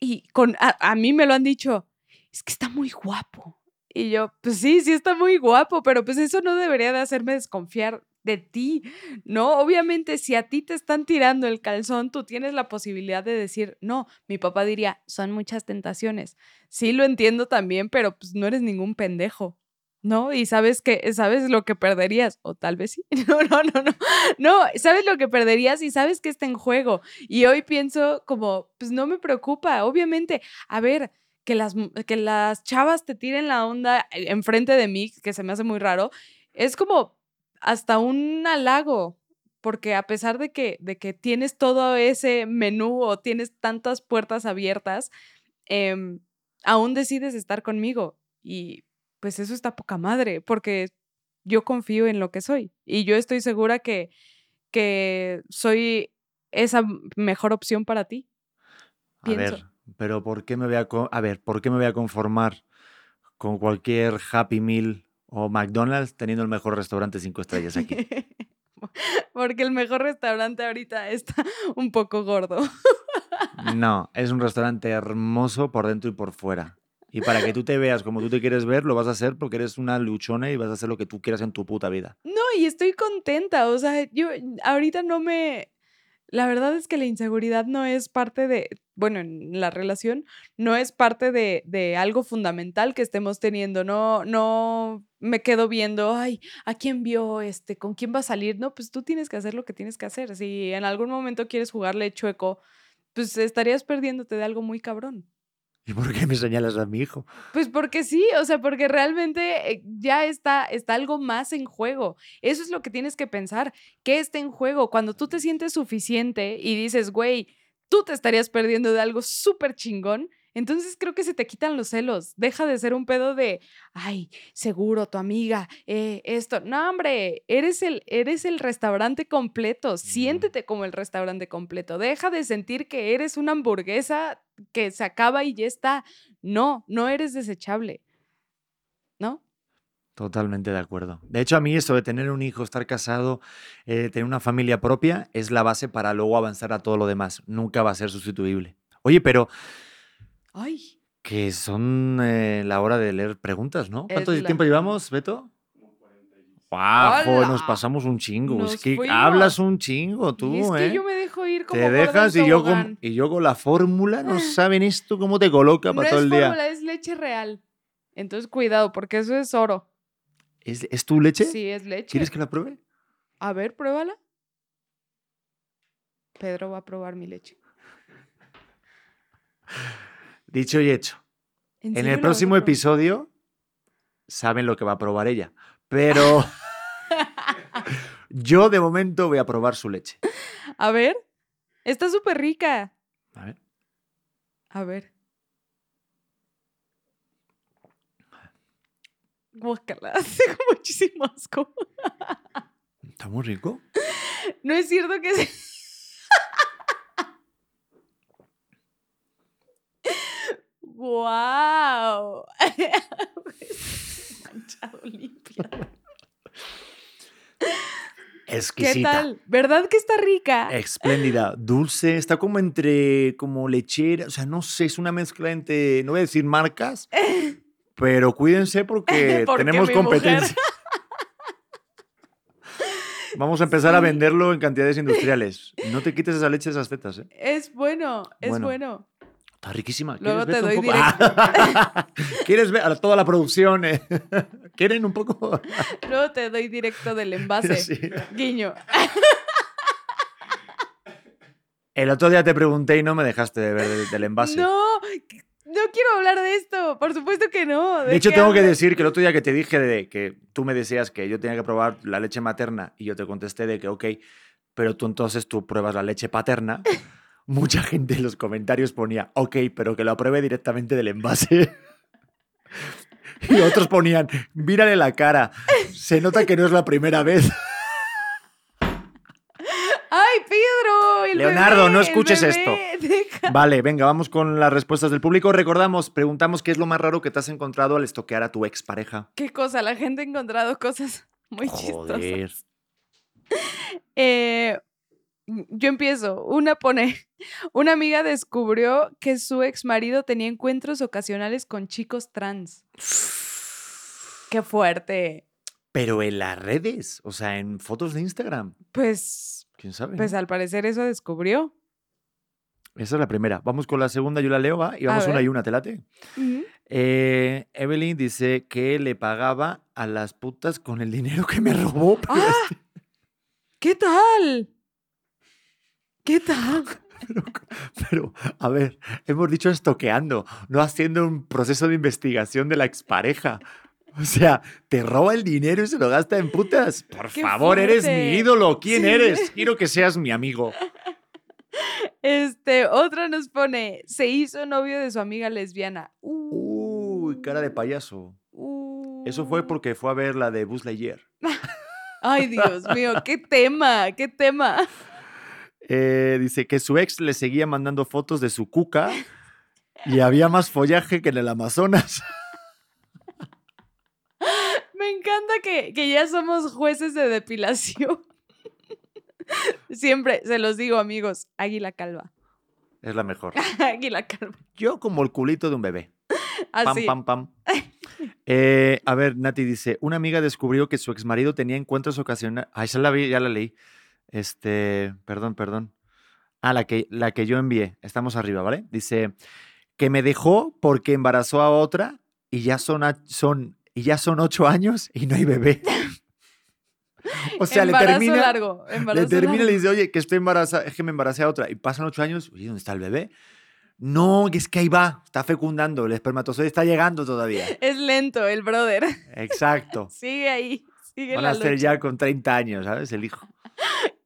y con, a, a mí me lo han dicho, es que está muy guapo. Y yo, pues sí, sí está muy guapo, pero pues eso no debería de hacerme desconfiar de ti, ¿no? Obviamente, si a ti te están tirando el calzón, tú tienes la posibilidad de decir, no, mi papá diría, son muchas tentaciones. Sí, lo entiendo también, pero pues no eres ningún pendejo. ¿No? Y sabes sabes lo que perderías, o tal vez sí. No, no, no, no. No, sabes lo que perderías y sabes que está en juego. Y hoy pienso como, pues no me preocupa, obviamente. A ver, que las, que las chavas te tiren la onda eh, enfrente de mí, que se me hace muy raro, es como hasta un halago, porque a pesar de que, de que tienes todo ese menú o tienes tantas puertas abiertas, em, aún decides estar conmigo. Y pues eso está poca madre, porque yo confío en lo que soy. Y yo estoy segura que, que soy esa mejor opción para ti. A Pienso. ver, pero ¿por qué me voy a, a ver, ¿por qué me voy a conformar con cualquier Happy Meal o McDonald's teniendo el mejor restaurante cinco estrellas aquí? Porque el mejor restaurante ahorita está un poco gordo. No, es un restaurante hermoso por dentro y por fuera. Y para que tú te veas como tú te quieres ver, lo vas a hacer porque eres una luchona y vas a hacer lo que tú quieras en tu puta vida. No, y estoy contenta. O sea, yo ahorita no me. La verdad es que la inseguridad no es parte de. Bueno, en la relación no es parte de, de algo fundamental que estemos teniendo. No, no me quedo viendo, ay, ¿a quién vio? Este, ¿Con quién va a salir? No, pues tú tienes que hacer lo que tienes que hacer. Si en algún momento quieres jugarle chueco, pues estarías perdiéndote de algo muy cabrón. ¿Y por qué me señalas a mi hijo? Pues porque sí, o sea, porque realmente eh, ya está, está algo más en juego. Eso es lo que tienes que pensar. ¿Qué está en juego? Cuando tú te sientes suficiente y dices, güey, tú te estarías perdiendo de algo súper chingón, entonces creo que se te quitan los celos. Deja de ser un pedo de, ay, seguro, tu amiga, eh, esto. No, hombre, eres el, eres el restaurante completo. Siéntete como el restaurante completo. Deja de sentir que eres una hamburguesa que se acaba y ya está. No, no eres desechable. ¿No? Totalmente de acuerdo. De hecho, a mí esto de tener un hijo, estar casado, eh, tener una familia propia, es la base para luego avanzar a todo lo demás. Nunca va a ser sustituible. Oye, pero Ay, Que son eh, la hora de leer preguntas, ¿no? ¿Cuánto Es la- tiempo llevamos, Beto? ¡Hala! nos pasamos un chingo. Nos es que fuimos. hablas un chingo tú, y es que ¿eh? yo me dejo ir como Te dejas y yo, con, y yo con la fórmula, no saben esto cómo te coloca No para todo el día. fórmula, es leche real. Entonces, cuidado, porque eso es oro. ¿Es, es tu leche? Sí, es leche. ¿Quieres que la pruebe? A ver, pruébala. Pedro va a probar mi leche. Dicho y hecho. En el próximo episodio saben lo que va a probar ella. Pero yo de momento voy a probar su leche. A ver. Está súper rica. A ver. A ver. Guácala, hace muchísimo asco. ¿Está muy rico? No es cierto que se... ¡Guau! Manchado limpio. ¿Qué Exquisita. tal? ¿Verdad que está rica? Espléndida, dulce, está como entre como lechera, o sea, no sé, es una mezcla entre, no voy a decir marcas, pero cuídense porque, Porque tenemos competencia. Vamos a empezar a venderlo en cantidades industriales. No te quites esa leche de esas tetas, ¿eh? Es bueno, es Bueno. bueno. Está riquísima. Luego ¿Quieres te doy poco? ¿Quieres ver a toda la producción? eh? ¿Quieren un poco? Luego te doy directo del envase. Sí. Guiño. El otro día te pregunté y no me dejaste de ver del, del envase. No, no quiero hablar de esto. Por supuesto que no. De hecho, qué tengo que decir que el otro día que te dije de que tú me decías que yo tenía que probar la leche materna y yo te contesté de que ok, pero tú entonces tú pruebas la leche paterna, mucha gente en los comentarios ponía ok, pero que lo apruebe directamente del envase. Y otros ponían, mírale la cara, se nota que no es la primera vez. ¡Ay, Pedro! el Leonardo, bebé, no el escuches! Deja- Vale, venga, vamos con las respuestas del público. Recordamos, preguntamos qué es lo más raro que te has encontrado al estoquear a tu expareja. ¿Qué cosa? La gente ha encontrado cosas muy Joder. chistosas. Eh, yo empiezo. Una pone, una amiga descubrió que su ex marido tenía encuentros ocasionales con chicos trans. Qué fuerte. Pero en las redes, o sea, en fotos de Instagram. Pues, ¿Quién sabe? pues no? al parecer eso descubrió. Esa es la primera. Vamos con la segunda, yo la leo, va. Y A vamos una y una, ¿te late? Eh, Evelyn dice que le pagaba a las putas con el dinero que me robó. ¡Ah! este- ¿Qué tal? ¿Qué tal? Pero, a ver, hemos dicho estoqueando, no haciendo un proceso de investigación de la expareja. O sea, te roba el dinero y se lo gasta en putas. Por ¡Qué favor, eres mi ídolo. ¿Quién Sí. eres? Quiero que seas mi amigo. Este, otra nos pone, se hizo novio de su amiga lesbiana. Uy, cara de payaso. Uh. Eso fue porque fue a ver la de Buzz Lightyear. Ay, Dios mío, qué tema, qué tema. Eh, dice que su ex le seguía mandando fotos de su cuca y había más follaje que en el Amazonas. Me encanta que, que ya somos jueces de depilación. Siempre se los digo, amigos, águila calva. Es la mejor. Águila calva. Yo como el culito de un bebé. Pam, Así. pam, pam. Eh, a ver, Nati dice, una amiga descubrió que su exmarido tenía encuentros ocasionales. Ah, esa la vi, ya la leí. Este, perdón, perdón. Ah, la que, la que yo envié. Estamos arriba, ¿vale? Dice, que me dejó porque embarazó a otra y ya son, a- son, y ya son ocho años y no hay bebé. o sea, embarazo le termina... largo. Le termina y le dice, oye, que estoy embarazada, es que me embaracé a otra. Y pasan ocho años, oye, ¿dónde está el bebé? No, es que ahí va, está fecundando, el espermatozoide está llegando todavía. Es lento el brother. Exacto. Sigue ahí. Sigue Van la a ser ya con 30 años, ¿sabes? El hijo.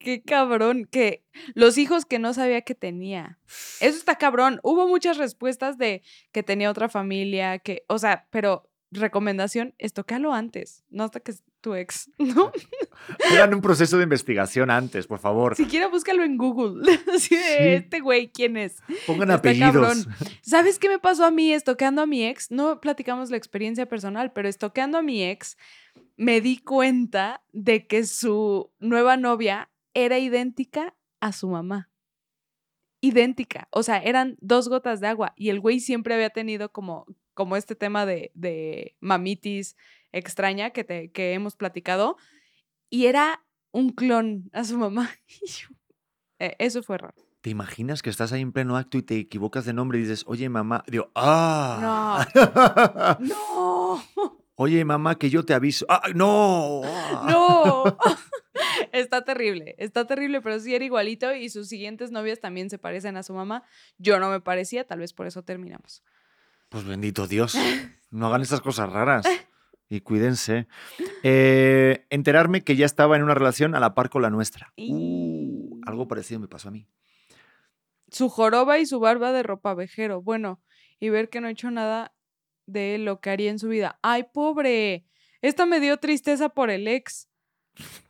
Qué cabrón, que los hijos que no sabía que tenía. Eso está cabrón. Hubo muchas respuestas de que tenía otra familia, que, o sea, pero recomendación, estoquéalo antes, no hasta que es tu ex, ¿no? Hagan un proceso de investigación antes, por favor. Siquiera búscalo en Google. Así de, Sí. este güey, ¿quién es? Pongan Está apellidos. cabrón. ¿Sabes qué me pasó a mí estoqueando a mi ex? No platicamos la experiencia personal, pero estoqueando a mi ex, me di cuenta de que su nueva novia era idéntica a su mamá. idéntica. O sea, eran dos gotas de agua. Y el güey siempre había tenido como, como este tema de, de mamitis extraña que, te, que hemos platicado. Y era un clon a su mamá. Y eh, Eso fue raro. ¿Te imaginas que estás ahí en pleno acto y te equivocas de nombre y dices, oye mamá? Digo, ¡ah! No, oye mamá, que yo te aviso. ¡Ah, no! ¡Ah! no. Está terrible, está terrible, pero sí era igualito y sus siguientes novias también se parecen a su mamá. Yo no me parecía, tal vez por eso terminamos. Pues bendito Dios. No hagan esas cosas raras. Y cuídense. Eh, enterarme que ya estaba en una relación a la par con la nuestra. Uh, algo parecido me pasó a mí. Su joroba y su barba de ropa vejero. Bueno, y ver que no ha hecho nada de lo que haría en su vida. ¡Ay, pobre! Esta me dio tristeza por el ex.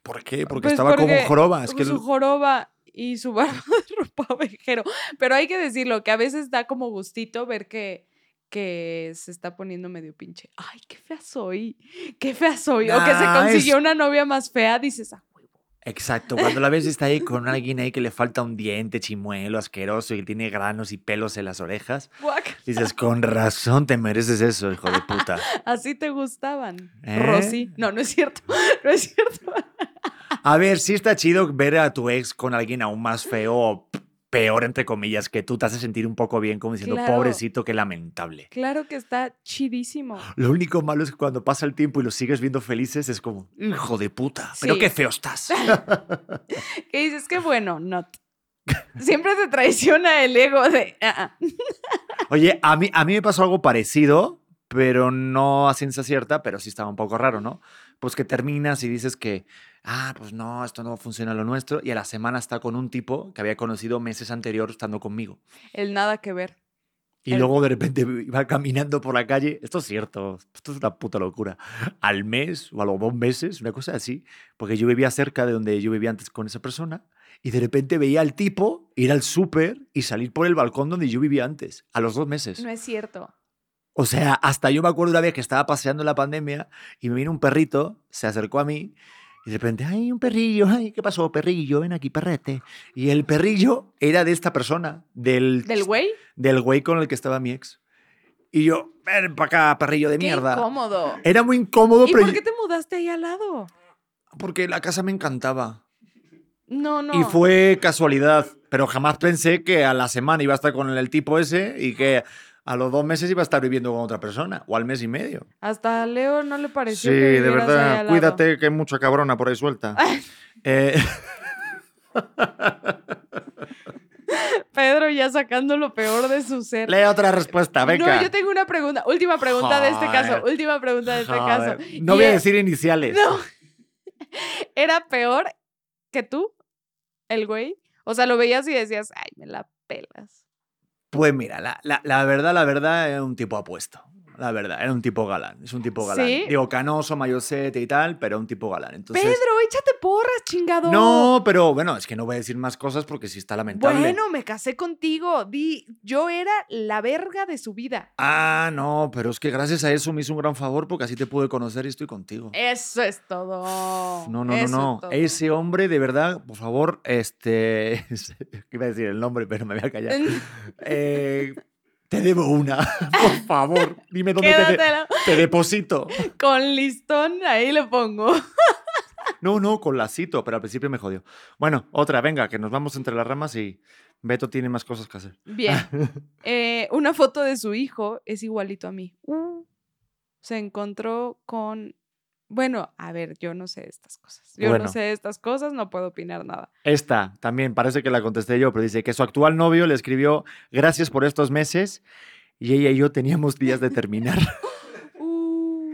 ¿Por qué? Porque Pues estaba como porque joroba. Es que su joroba y su barba de ropa vejero. Pero hay que decirlo, que a veces da como gustito ver que, que se está poniendo medio pinche. ¡Ay, qué fea soy! ¡Qué fea soy! o que se consiguió es- una novia más fea, dices, ¡ah! Exacto, cuando la ves está ahí con alguien ahí que le falta un diente chimuelo asqueroso y tiene granos y pelos en las orejas, guácala". dices, con razón te mereces eso, hijo de puta. Así te gustaban. ¿Eh? Rosy. No, no es cierto. No es cierto. A ver, sí está chido ver a tu ex con alguien aún más feo peor, entre comillas, que tú te hace sentir un poco bien, como diciendo, Claro. pobrecito, qué lamentable. Claro que está chidísimo. Lo único malo es que cuando pasa el tiempo y los sigues viendo felices, es como, hijo de puta, pero qué feo estás. Que dices, qué bueno, not. Siempre te traiciona el ego de. "Ah, ah". Oye, a mí, a mí me pasó algo parecido, pero no a ciencia cierta, pero sí estaba un poco raro, ¿no? Pues que terminas y dices que, ah, pues no, esto no funciona lo nuestro, y a la semana está con un tipo que había conocido meses anterior estando conmigo. El nada que ver. Y El- luego de repente iba caminando por la calle, esto es cierto, esto es una puta locura, al mes o a los dos meses, una cosa así, porque yo vivía cerca de donde yo vivía antes con esa persona, y de repente veía al tipo ir al súper y salir por el balcón donde yo vivía antes, a los dos meses. No es cierto. O sea, hasta yo me acuerdo una vez que estaba paseando en la pandemia y me vino un perrito, se acercó a mí y de repente, ay, un perrillo, ay, ¿qué pasó, perrillo? Ven aquí, perrete. Y el perrillo era de esta persona, del, ¿Del güey? del güey con el que estaba mi ex. Y yo, ven para acá, perrillo de Qué mierda. incómodo. Era muy incómodo, ¿Y pero por yo- qué te mudaste ahí al lado? porque la casa me encantaba. No, no. Y fue casualidad, pero jamás pensé que a la semana iba a estar con el tipo ese y que a los dos meses iba a estar viviendo con otra persona, o al mes y medio. Hasta a Leo no le Sí, pareció. que de ahí verdad, lado. cuídate que hay mucha cabrona por ahí suelta. Eh, Pedro ya sacando lo peor de su ser. lee otra respuesta, venga. No, yo tengo una pregunta. Última pregunta de este caso. Última pregunta de este Joder, caso. No Y voy a decir iniciales. No. ¿Era peor que tú? El güey. O sea, lo veías y decías, ay, me la pelas. Pues mira, la, la- la verdad, la verdad, era un tipo apuesto. La verdad, era un tipo galán. Es un tipo galán. ¿Sí? Digo, canoso, mayosete y tal, pero un tipo galán. Entonces, Pedro, échate porras, chingado. No, pero bueno, es que no voy a decir más cosas porque sí está lamentable. Bueno, me casé contigo. Di, yo era la verga de su vida. Ah, no, pero es que gracias a eso me hizo un gran favor porque así te pude conocer y estoy contigo. Eso es todo. No, no, no, Eso no. es. Ese hombre, de verdad, por favor, este. Iba a decir el nombre, pero me voy a callar. Eh, te debo una. Por favor, dime dónde te, de- te deposito. Con listón, ahí le pongo. No, no, con lacito, pero al principio me jodió. Bueno, otra, venga, que nos vamos entre las ramas y Beto tiene más cosas que hacer. Bien. Eh, una foto de su hijo es igualito a mí. Uh, se encontró con. Bueno, a ver, yo no sé estas cosas. Yo Bueno. no sé estas cosas, no puedo opinar nada. Esta también parece que la contesté yo, pero dice que su actual novio le escribió gracias por estos meses y ella y yo teníamos días de terminar. Uh,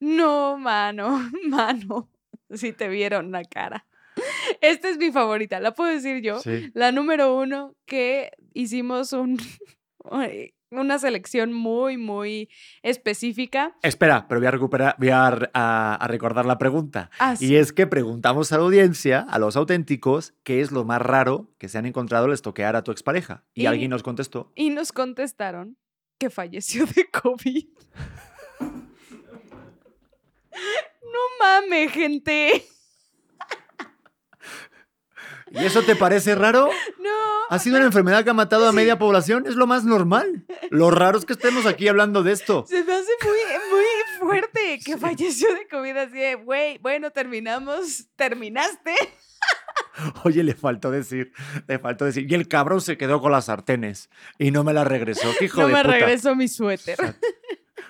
no, mano, mano. Si te vieron la cara. Esta es mi favorita, la puedo decir yo. Sí. La número uno, que hicimos un, una selección muy, muy específica. Espera, pero voy a recuperar, voy a, a- a recordar la pregunta. Así. Y es que preguntamos a la audiencia, a los auténticos, qué es lo más raro que se han encontrado al estoquear a tu expareja. Y, Y- alguien nos contestó. Y nos contestaron que falleció de COVID. No mames, gente. ¿Y eso te parece raro? No. Ha sido una enfermedad que ha matado a media población. Es lo más normal. Lo raro es que estemos aquí hablando de esto. Se me hace muy, muy fuerte que falleció de COVID así de, güey, bueno, terminamos, terminaste. Oye, le faltó decir, le faltó decir. Y el cabrón se quedó con las sartenes y no me la regresó. ¿Qué hijo no de me puta? regresó mi suéter.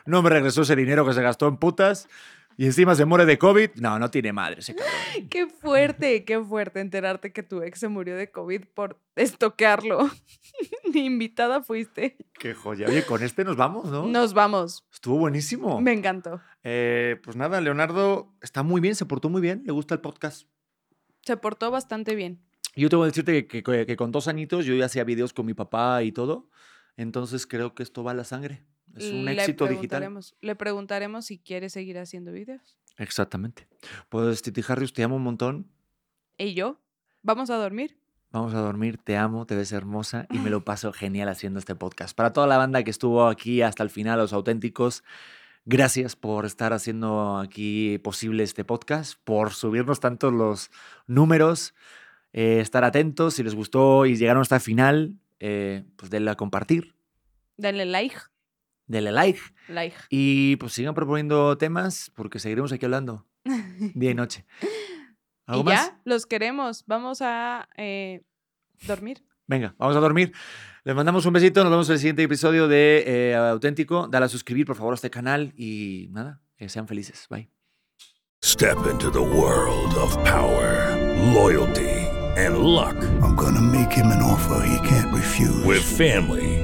No me regresó ese dinero que se gastó en putas y encima se muere de COVID. No, no tiene madre ese cabrón. Qué fuerte, qué fuerte enterarte que tu ex se murió de COVID por estoquearlo. Ni invitada fuiste. Qué joya. Oye, con este nos vamos, ¿no? Nos vamos. Estuvo buenísimo. Me encantó. Eh, pues nada, Leonardo está muy bien, se portó muy bien, le gusta el podcast. Se portó bastante bien. Yo tengo que decirte que, que- que con dos añitos yo ya hacía videos con mi papá y todo. Entonces creo que esto va a la sangre. Es un Le éxito digital. Le preguntaremos si quiere seguir haciendo videos. Exactamente. Pues Titi Harrius, te amo un montón. ¿Y yo? ¿Vamos a dormir? Vamos a dormir, te amo, te ves hermosa y me lo paso genial haciendo este podcast. Para toda la banda que estuvo aquí hasta el final, los auténticos, gracias por estar haciendo aquí posible este podcast, por subirnos tantos los números, eh, estar atentos, si les gustó y llegaron hasta el final, eh, pues denle a compartir, Denle like. Denle like Like. y pues sigan proponiendo temas porque seguiremos aquí hablando día y noche. ¿Algo y más? ya, los queremos. Vamos a eh, dormir. Venga, vamos a dormir. Les mandamos un besito. Nos vemos en el siguiente episodio de eh, Auténtico. Dale a suscribir, por favor, a este canal. Y nada, que sean felices. Bye. Step into the world of power, loyalty, and luck. I'm gonna make him an offer he can't refuse. With family,